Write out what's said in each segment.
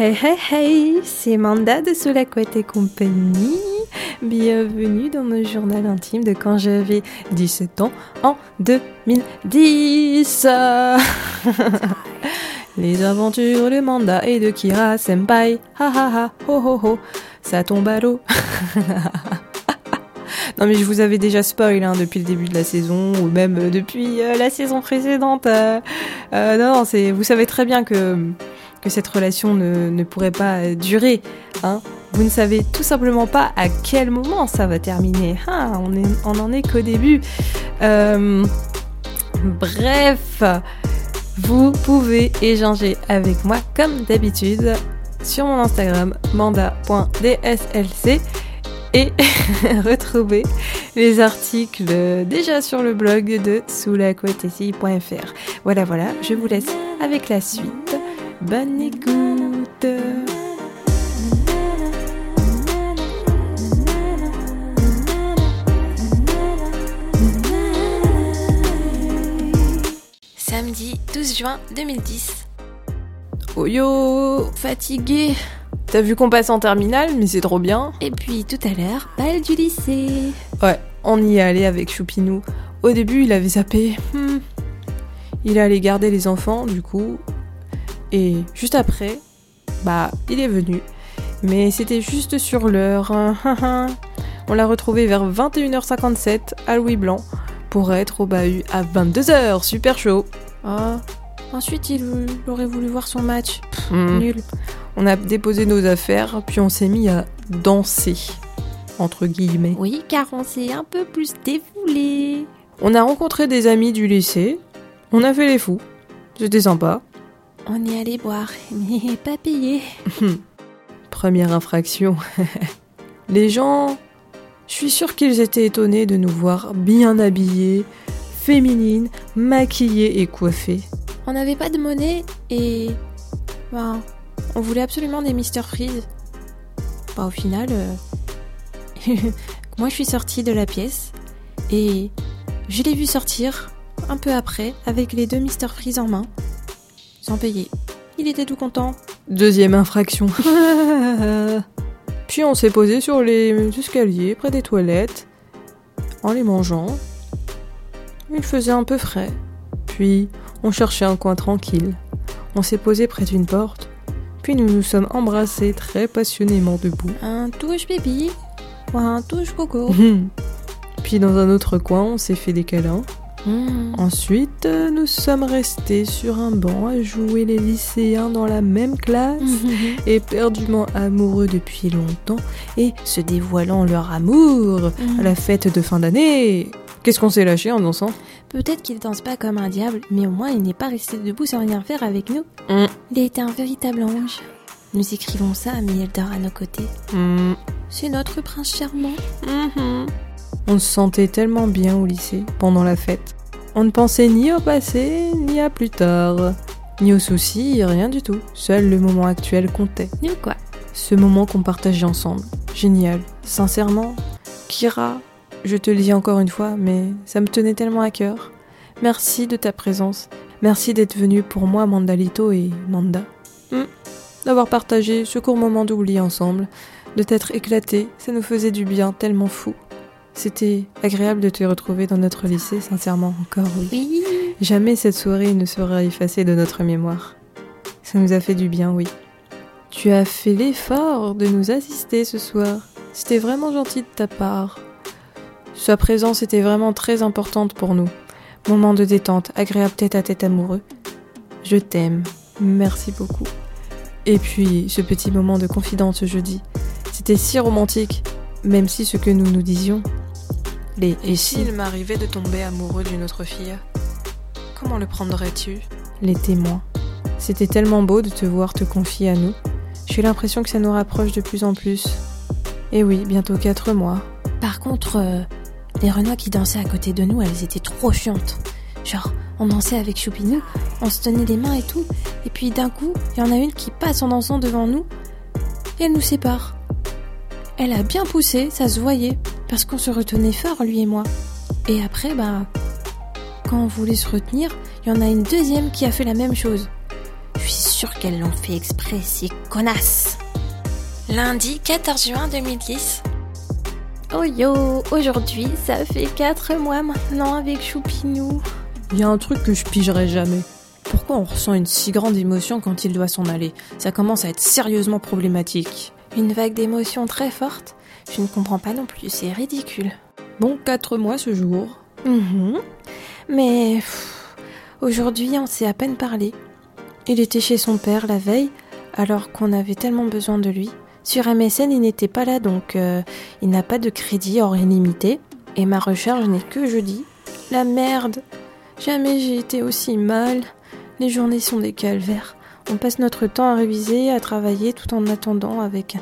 Hey hey hey, c'est Manda de Sous la couette et compagnie. Bienvenue dans mon journal intime de quand j'avais 17 ans en 2010. Les aventures de Manda et de Kira Senpai. Ha ha ha, ho ho ho, ça tombe à l'eau. Non mais je vous avais déjà spoil hein, depuis le début de la saison ou même euh, depuis euh, la saison précédente. Euh, euh, non, non, c'est vous savez très bien que que cette relation ne, ne pourrait pas durer. Hein. Vous ne savez tout simplement pas à quel moment ça va terminer. Ah, on, est, on en est qu'au début. Euh, bref, vous pouvez échanger avec moi comme d'habitude sur mon Instagram manda.dslc et retrouver les articles déjà sur le blog de soulacouettessi.fr. Voilà, voilà, je vous laisse avec la suite. Bonne écoute Samedi 12 juin 2010. Oh yo, fatigué. T'as vu qu'on passe en terminale, mais c'est trop bien. Et puis tout à l'heure, bal du lycée. Ouais, on y est allé avec Choupinou. Au début, il avait zappé. Hmm. Il allait garder les enfants, du coup. Et juste après, bah, il est venu. Mais c'était juste sur l'heure. on l'a retrouvé vers 21h57 à Louis Blanc pour être au bahut à 22h. Super chaud. Ah. Ensuite, il aurait voulu voir son match. Pff, Hmm. Nul. On a déposé nos affaires, puis on s'est mis à danser. Entre guillemets. Oui, car on s'est un peu plus défoulé. On a rencontré des amis du lycée. On a fait les fous. C'était sympa. On est allé boire, mais pas payé. Première infraction. Les gens, je suis sûre qu'ils étaient étonnés de nous voir bien habillés, féminines, maquillées et coiffées. On n'avait pas de monnaie et. Ben, on voulait absolument des Mister Freeze. Bah, au final, euh, moi je suis sortie de la pièce et je l'ai vu sortir un peu après avec les deux Mister Freeze en main, sans payer. Il était tout content. Deuxième infraction. Puis on s'est posé sur les escaliers près des toilettes en les mangeant. Il faisait un peu frais. Puis on cherchait un coin tranquille. On s'est posé près d'une porte. Puis nous nous sommes embrassés très passionnément debout. Un touche baby ou un touche coco. Puis dans un autre coin, on s'est fait des câlins. Hmm. Ensuite, nous sommes restés sur un banc à jouer les lycéens dans la même classe, éperdument amoureux depuis longtemps et se dévoilant leur amour à la fête de fin d'année. Qu'est-ce qu'on s'est lâché en dansant? Peut-être qu'il danse pas comme un diable, mais au moins il n'est pas resté debout sans rien faire avec nous. Il était un véritable ange. Nous écrivons ça à Eldar à nos côtés. Hmm, C'est notre prince charmant. On se sentait tellement bien au lycée pendant la fête. On ne pensait ni au passé, ni à plus tard, ni aux soucis, rien du tout. Seul le moment actuel comptait. Nous quoi ce moment qu'on partageait ensemble. Génial. Sincèrement, Kira, je te le dis encore une fois, mais ça me tenait tellement à cœur. Merci de ta présence. Merci d'être venu pour moi, Mandalito et Manda. Hmm. D'avoir partagé ce court moment d'oubli ensemble, de t'être éclaté, ça nous faisait du bien tellement fou. C'était agréable de te retrouver dans notre lycée, sincèrement, encore oui. Oui. Jamais cette soirée ne sera effacée de notre mémoire. Ça nous a fait du bien, oui. Tu as fait l'effort de nous assister ce soir. C'était vraiment gentil de ta part. Sa présence était vraiment très importante pour nous. Moment de détente, agréable tête à tête amoureux. Je t'aime. Merci beaucoup. Et puis, ce petit moment de confidence jeudi. C'était si romantique, même si ce que nous nous disions. Les et s'il m'arrivait de tomber amoureux d'une autre fille Comment le prendrais-tu? Les témoins. C'était tellement beau de te voir te confier à nous. J'ai l'impression que ça nous rapproche de plus en plus. Et oui, bientôt quatre mois. Par contre, euh, les Renois qui dansaient à côté de nous, elles étaient trop chiantes. Genre, on dansait avec Choupinou, on se tenait les mains et tout, et puis d'un coup, il y en a une qui passe en dansant devant nous, et elle nous sépare. Elle a bien poussé, ça se voyait, parce qu'on se retenait fort, lui et moi. Et après, bah, quand on voulait se retenir, il y en a une deuxième qui a fait la même chose. Je suis sûre qu'elles l'ont fait exprès, ces connasses. Lundi 14 juin 2010. Oh yo, aujourd'hui, ça fait 4 mois maintenant avec Choupinou. Il y a un truc que je pigerai jamais. Pourquoi on ressent une si grande émotion quand il doit s'en aller? Ça commence à être sérieusement problématique. Une vague d'émotions très forte Je ne comprends pas non plus, c'est ridicule. Bon, 4 mois ce jour. Mhm. Mais aujourd'hui, on s'est à peine parlé. Il était chez son père la veille, alors qu'on avait tellement besoin de lui. Sur MSN, il n'était pas là, donc euh, il n'a pas de crédit hors illimité. Et ma recharge n'est que jeudi. La merde Jamais j'ai été aussi mal. Les journées sont des calvaires. On passe notre temps à réviser, à travailler, tout en attendant avec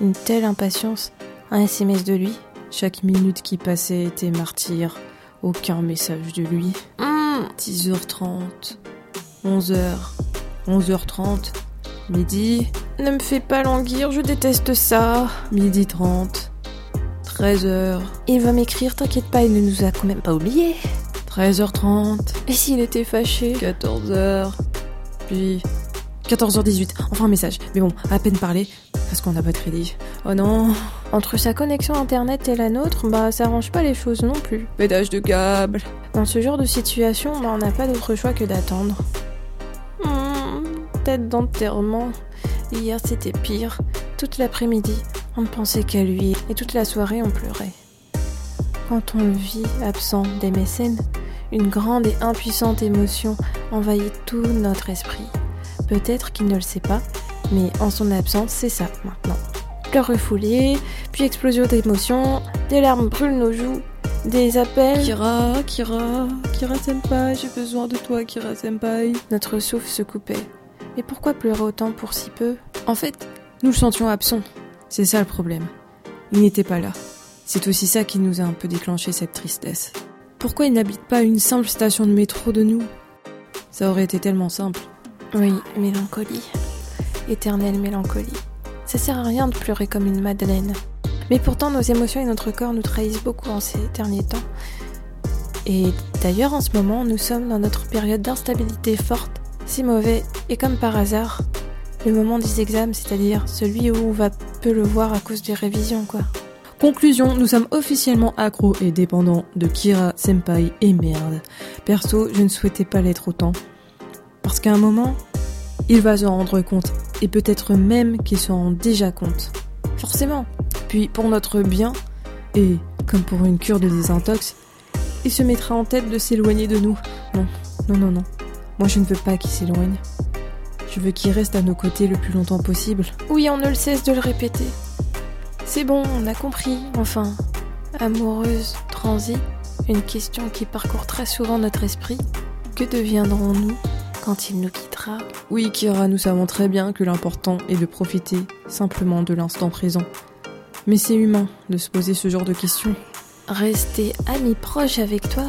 une telle impatience un SMS de lui. Chaque minute qui passait était martyr. Aucun message de lui. Hum, 10h30, 11h, 11h30, midi, ne me fais pas languir, je déteste ça. midi 30, 13h, Il va m'écrire, t'inquiète pas, il ne nous a quand même pas oubliés. 13h30, Et s'il était fâché 14h, puis 14h18. Enfin un message. Mais bon, à peine parlé, parce qu'on n'a pas de crédit. Oh non, Entre sa connexion internet et la nôtre, bah ça arrange pas les choses non plus. pédage de câble. Dans ce genre de situation, bah, on n'a pas d'autre choix que d'attendre. Hmm, tête d'enterrement. Hier c'était pire. Toute l'après-midi, on ne pensait qu'à lui et toute la soirée on pleurait. Quand on le vit absent des mécènes, une grande et impuissante émotion envahit tout notre esprit. Peut-être qu'il ne le sait pas, mais en son absence, c'est ça maintenant. Pleurs refoulés, puis explosion d'émotions, des larmes brûlent nos joues, des appels. Kira, Kira, Kira Senpai, j'ai besoin de toi, Kira Senpai. Notre souffle se coupait. Mais pourquoi pleurer autant pour si peu? En fait, nous le sentions absent. C'est ça le problème. Il n'était pas là. C'est aussi ça qui nous a un peu déclenché cette tristesse. Pourquoi il n'habite pas une simple station de métro de nous? Ça aurait été tellement simple. Oui, mélancolie. Éternelle mélancolie. Ça sert à rien de pleurer comme une madeleine. Mais pourtant, nos émotions et notre corps nous trahissent beaucoup en ces derniers temps. Et d'ailleurs, en ce moment, nous sommes dans notre période d'instabilité forte, si mauvais, et comme par hasard, le moment des examens, c'est-à-dire celui où on va peu le voir à cause des révisions, quoi. Conclusion, nous sommes officiellement accros et dépendants de Kira Senpai et merde. Perso, je ne souhaitais pas l'être autant. Parce qu'à un moment, il va s'en rendre compte. Et peut-être même qu'il s'en rend déjà compte. Forcément. Puis pour notre bien, et comme pour une cure de désintox, il se mettra en tête de s'éloigner de nous. Non, non, non, non. Moi je ne veux pas qu'il s'éloigne. Je veux qu'il reste à nos côtés le plus longtemps possible. Oui, on ne le cesse de le répéter. C'est bon, on a compris, enfin. Amoureuse, transi, une question qui parcourt très souvent notre esprit. Que deviendrons-nous quand il nous quittera Oui, Kira, nous savons très bien que l'important est de profiter simplement de l'instant présent. Mais c'est humain de se poser ce genre de questions. Rester ami proche avec toi,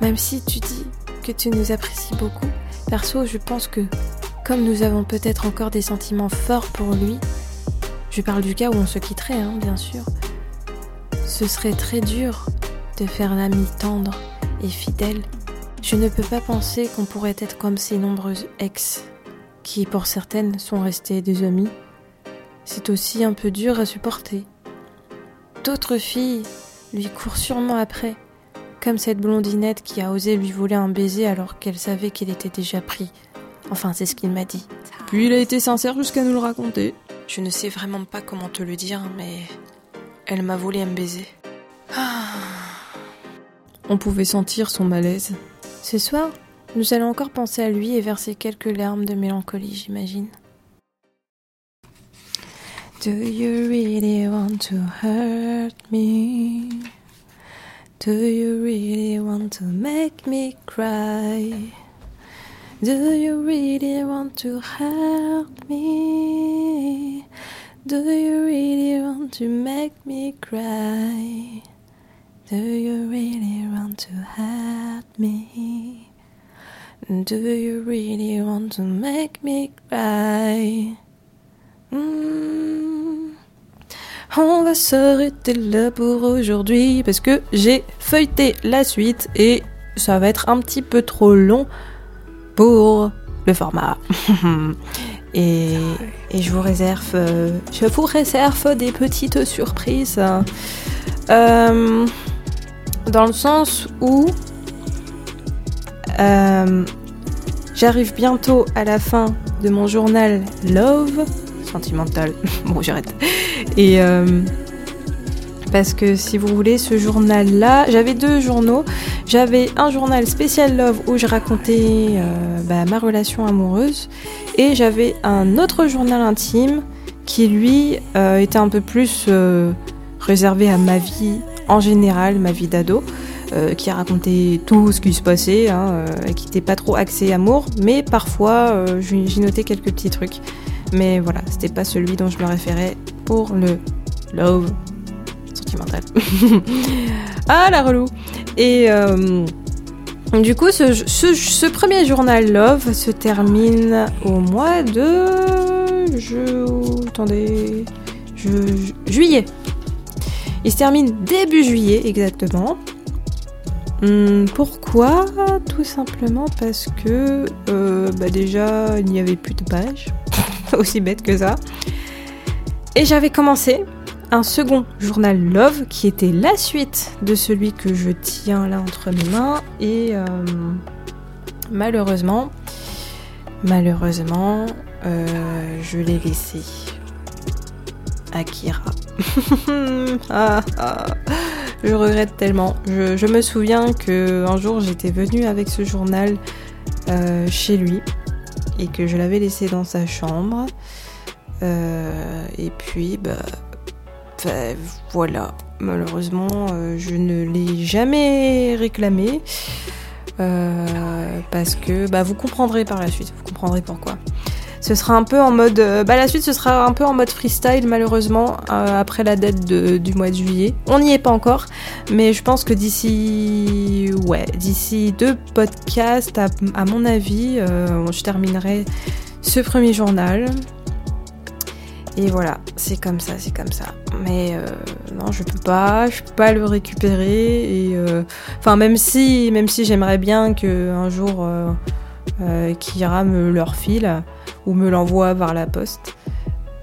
même si tu dis que tu nous apprécies beaucoup. Perso, je pense que, comme nous avons peut-être encore des sentiments forts pour lui, je parle du cas où on se quitterait, hein, bien sûr, ce serait très dur de faire l'ami tendre et fidèle. Je ne peux pas penser qu'on pourrait être comme ces nombreuses ex, qui pour certaines sont restées des amies. C'est aussi un peu dur à supporter. D'autres filles lui courent sûrement après, comme cette blondinette qui a osé lui voler un baiser alors qu'elle savait qu'il était déjà pris. Enfin, c'est ce qu'il m'a dit. Puis il a été sincère jusqu'à nous le raconter. Je ne sais vraiment pas comment te le dire, mais elle m'a volé un baiser. On pouvait sentir son malaise. Ce soir, nous allons encore penser à lui et verser quelques larmes de mélancolie, j'imagine. Do you really want to hurt me? Do you really want to make me cry? Do you really want to hurt me? Do you really want to make me cry? Do you really want to hurt me? Do you really want to make me cry? Hmm. On va s'arrêter là pour aujourd'hui parce que j'ai feuilleté la suite et ça va être un petit peu trop long pour le format. et, je vous réserve, euh, je vous réserve des petites surprises. Euh, dans le sens où euh, j'arrive bientôt à la fin de mon journal Love sentimental. bon, j'arrête. Et parce que si vous voulez, ce journal-là, j'avais deux journaux. J'avais un journal spécial love où je racontais euh, bah, ma relation amoureuse, et j'avais un autre journal intime qui lui euh, était un peu plus euh, réservé à ma vie en général, ma vie d'ado. qui racontait tout ce qui se passait, hein, qui n'était pas trop axé amour, mais parfois j'y notais quelques petits trucs. Mais voilà, c'était pas celui dont je me référais pour le love ah la relou. Et euh, du coup, ce, premier journal Love se termine au mois de... Je... Juillet. Il se termine début juillet exactement. Hmm, pourquoi? Tout simplement parce que euh, bah déjà il n'y avait plus de pages, aussi bête que ça. Et j'avais commencé un second journal Love qui était la suite de celui que je tiens là entre mes mains et euh, malheureusement malheureusement euh, je l'ai laissé Akira. Ah, ah, je regrette tellement. Je, me souviens que un jour j'étais venue avec ce journal euh, chez lui et que je l'avais laissé dans sa chambre. Et puis bah voilà, malheureusement, euh, je ne l'ai jamais réclamé. Euh, parce que bah, vous comprendrez par la suite, vous comprendrez pourquoi. Ce sera un peu en mode. Euh, bah, la suite, ce sera un peu en mode freestyle, malheureusement, après la date du mois de juillet. On n'y est pas encore, mais je pense que d'ici. Ouais, d'ici deux podcasts, à, à mon avis, je terminerai ce premier journal. Et voilà, c'est comme ça, c'est comme ça. Mais euh, non, je peux pas, je peux pas le récupérer. Et euh, enfin, même si, même si j'aimerais bien que un jour euh, Kira me le refile ou me l'envoie par la poste.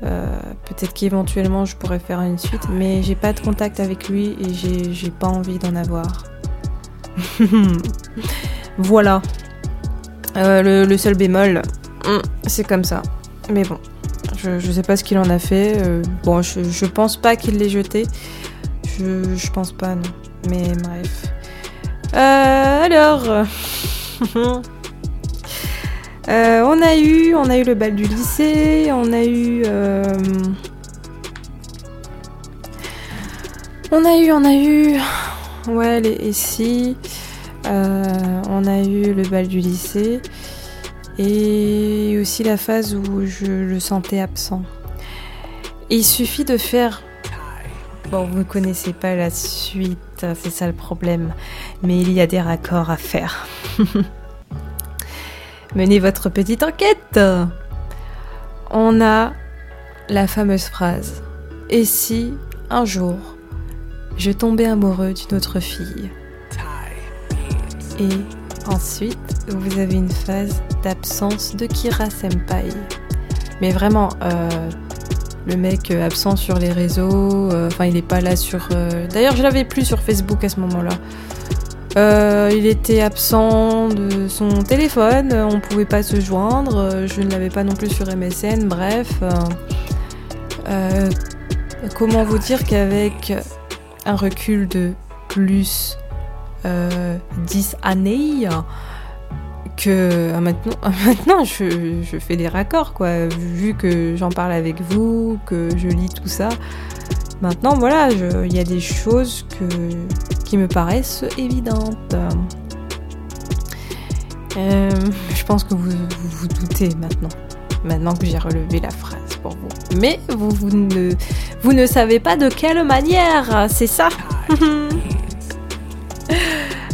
Peut-être qu'éventuellement je pourrais faire une suite, mais j'ai pas de contact avec lui et j'ai pas envie d'en avoir. voilà. Le, le, seul bémol, hmm, c'est comme ça. Mais bon, je, sais pas ce qu'il en a fait. Euh, bon, je, pense pas qu'il l'ait jeté. Je, pense pas, non. Mais bref. Euh, alors. Euh, on a eu, on a eu le bal du lycée, on a eu, on a eu, on a eu, ouais, les et si, on a eu le bal du lycée et aussi la phase où je le sentais absent. il suffit de faire... Bon, vous ne connaissez pas la suite, c'est ça le problème, mais il y a des raccords à faire. Menez votre petite enquête. On a la fameuse phrase. Et si, un jour, je tombais amoureux d'une autre fille? Et ensuite, vous avez une phase d'absence de Kira Senpai. Mais vraiment, euh, le mec euh, absent sur les réseaux, euh, enfin il n'est pas là sur... D'ailleurs je l'avais plus sur Facebook à ce moment-là. Il était absent de son téléphone, on pouvait pas se joindre, je ne l'avais pas non plus sur MSN, bref. comment vous dire qu'avec un recul de plus 10 années, que euh, maintenant, maintenant je, je, fais des raccords, quoi. Vu que j'en parle avec vous, que je lis tout ça. Maintenant, voilà, il y a des choses qui me paraissent évidentes. Euh, je pense que vous, vous doutez maintenant. Maintenant que j'ai relevé la phrase pour vous. Mais vous, vous, ne, vous ne savez pas de quelle manière, c'est ça?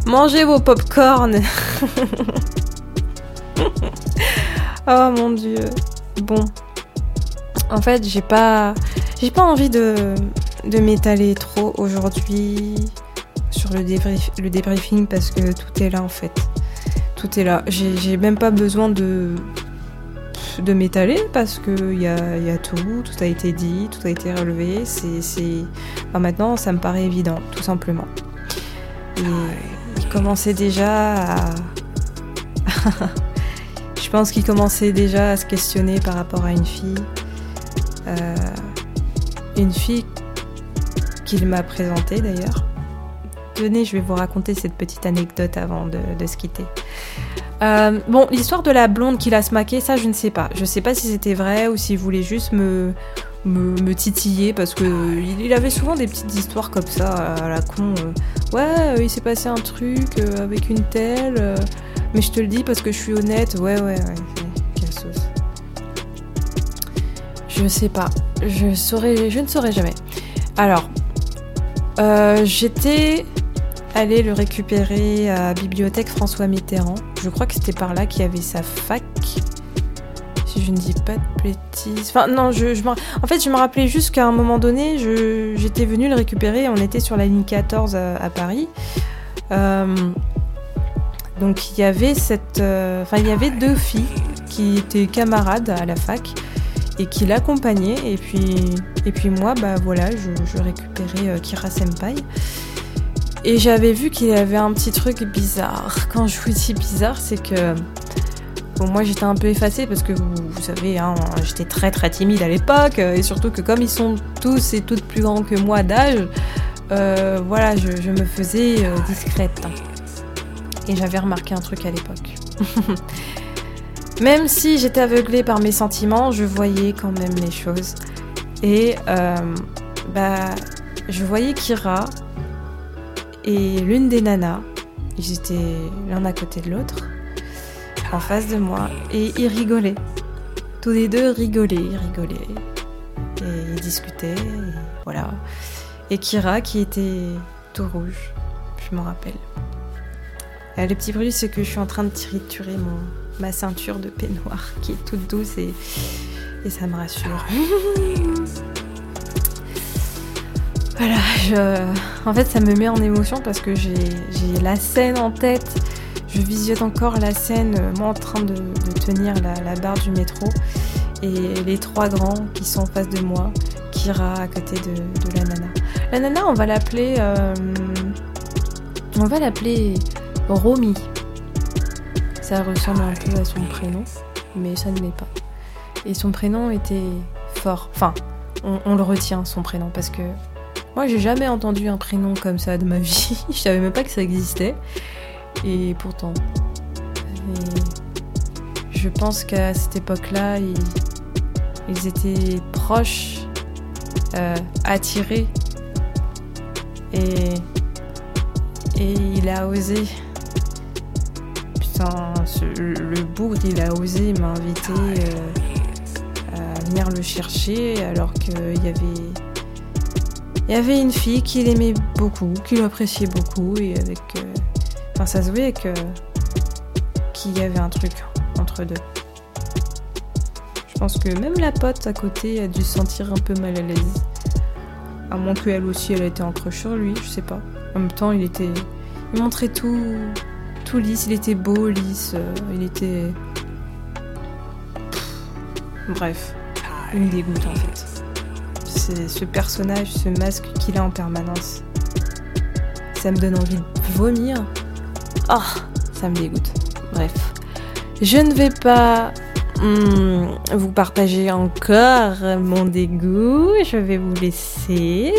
Mangez vos pop-corn oh mon dieu. Bon. En fait, j'ai pas, j'ai pas envie de, de m'étaler trop aujourd'hui sur le, débrief, le débriefing parce que tout est là en fait. Tout est là. J'ai même pas besoin de de m'étaler parce que il y a, y a, tout, tout a été dit, tout a été relevé. C'est, maintenant, ça me paraît évident, tout simplement. Et il commençait déjà à. Je pense qu'il commençait déjà à se questionner par rapport à une fille. Euh, une fille qu'il m'a présentée d'ailleurs. Tenez, je vais vous raconter cette petite anecdote avant de, se quitter. Euh, bon, l'histoire de la blonde qui l'a smaqué, ça je ne sais pas. Je sais pas si c'était vrai ou s'il voulait juste me, me, titiller parce que il, avait souvent des petites histoires comme ça à la con. Euh. ouais, euh, il s'est passé un truc avec une telle, mais je te le dis parce que je suis honnête. Ouais, ouais, ouais. Je sais pas. Je saurais, je ne saurais jamais. Alors, j'étais allée le récupérer à Bibliothèque François Mitterrand. Je crois que c'était par là qu'il y avait sa fac. Si je ne dis pas de bêtises. Enfin, non, je, en fait, je me rappelais juste qu'à un moment donné, j'étais venue le récupérer. On était sur la ligne 14 à, Paris. Euh, donc, il y avait cette. Euh, enfin, il y avait deux filles qui étaient camarades à la fac et qui l'accompagnaient. Et puis, et puis moi, bah voilà, je, récupérais euh, Kira Senpai. Et j'avais vu qu'il avait un petit truc bizarre. Quand je vous dis bizarre, c'est que. Bon, moi j'étais un peu effacée parce que vous, savez, hein, j'étais très très timide à l'époque. Et surtout que comme ils sont tous et toutes plus grands que moi d'âge, euh, voilà, je, me faisais euh, discrète. Et j'avais remarqué un truc à l'époque. même si j'étais aveuglée par mes sentiments, je voyais quand même les choses. Et euh, bah, je voyais Kira et l'une des nanas, ils étaient l'un à côté de l'autre, en face de moi, et ils rigolaient. Tous les deux rigolaient, ils rigolaient. Et ils discutaient, et voilà. Et Kira qui était tout rouge, je m'en rappelle. Euh, le petit bruit, c'est que je suis en train de triturer mon, ma ceinture de peignoir qui est toute douce et, et ça me rassure. Voilà, je... en fait ça me met en émotion parce que j'ai la scène en tête. Je visionne encore la scène, euh, moi en train de, tenir la, barre du métro et les trois grands qui sont en face de moi, Kira à côté de, la nana. La nana, on va l'appeler. Euh, on va l'appeler Romy. Ça ressemble un peu à son prénom, mais ça ne l'est pas. Et son prénom était fort. Enfin, on le retient, son prénom, parce que moi, j'ai jamais entendu un prénom comme ça de ma vie. je savais même pas que ça existait. Et pourtant. je pense qu'à cette époque-là, ils, étaient proches, euh, attirés. Et, et il a osé. Le bourg, il a osé m'inviter euh, à venir le chercher alors qu'il y avait il y avait une fille qu'il aimait beaucoup, qu'il appréciait beaucoup, et avec. Euh, enfin, ça se voyait que. qu'il y avait un truc entre deux. Je pense que même la pote à côté a dû se sentir un peu mal à l'aise. À moins qu'elle aussi, elle a été en crush sur lui, je sais pas. En même temps, il était. Il montrait tout. Tout lisse, il était beau, lisse, euh, il était. Bref, une dégoûte en fait ce personnage, ce masque qu'il a en permanence. Ça me donne envie de vomir. Oh, ça me dégoûte. Bref. Je ne vais pas hmm, vous partager encore mon dégoût. Je vais vous laisser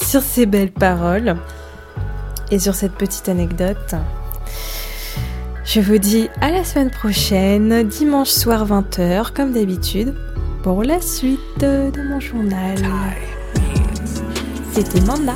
sur ces belles paroles et sur cette petite anecdote. Je vous dis à la semaine prochaine, dimanche soir 20h, comme d'habitude pour la suite de mon journal. C'était Manda.